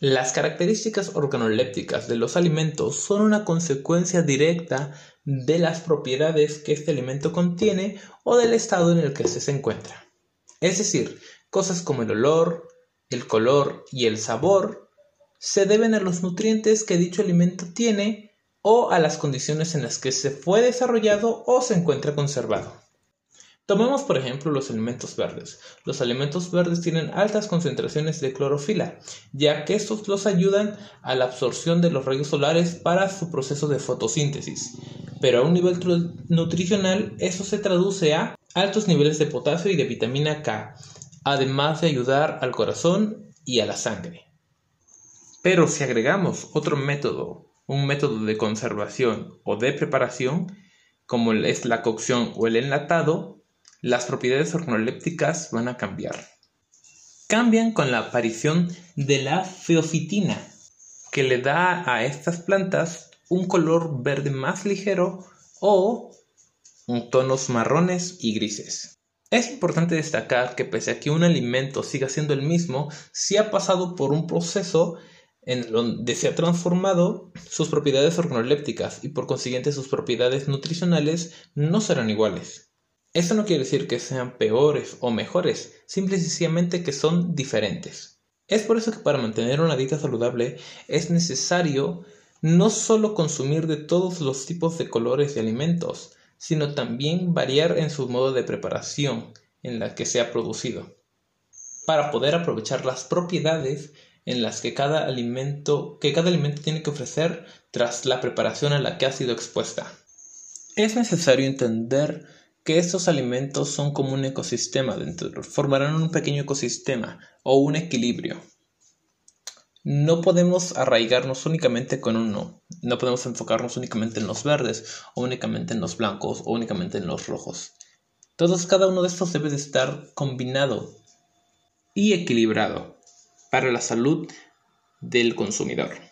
Las características organolépticas de los alimentos son una consecuencia directa de las propiedades que este alimento contiene o del estado en el que se encuentra. Es decir, cosas como el olor, el color y el sabor se deben a los nutrientes que dicho alimento tiene o a las condiciones en las que se fue desarrollado o se encuentra conservado. Tomemos por ejemplo los alimentos verdes. Los alimentos verdes tienen altas concentraciones de clorofila, ya que estos los ayudan a la absorción de los rayos solares para su proceso de fotosíntesis. Pero a un nivel nutricional eso se traduce a altos niveles de potasio y de vitamina K, además de ayudar al corazón y a la sangre. Pero si agregamos otro método, un método de conservación o de preparación, como es la cocción o el enlatado, las propiedades organolépticas van a cambiar. Cambian con la aparición de la feofitina, que le da a estas plantas un color verde más ligero o tonos marrones y grises. Es importante destacar que pese a que un alimento siga siendo el mismo, si ha pasado por un proceso en donde se ha transformado sus propiedades organolépticas y por consiguiente sus propiedades nutricionales no serán iguales. Esto no quiere decir que sean peores o mejores, simple y sencillamente que son diferentes. Es por eso que para mantener una dieta saludable es necesario no solo consumir de todos los tipos de colores de alimentos, sino también variar en su modo de preparación en la que se ha producido, para poder aprovechar las propiedades en las que cada alimento, que cada alimento tiene que ofrecer tras la preparación a la que ha sido expuesta. Es necesario entender que estos alimentos son como un ecosistema dentro, formarán un pequeño ecosistema o un equilibrio. No podemos arraigarnos únicamente con uno, no podemos enfocarnos únicamente en los verdes, o únicamente en los blancos, o únicamente en los rojos. Todos, cada uno de estos debe de estar combinado y equilibrado para la salud del consumidor.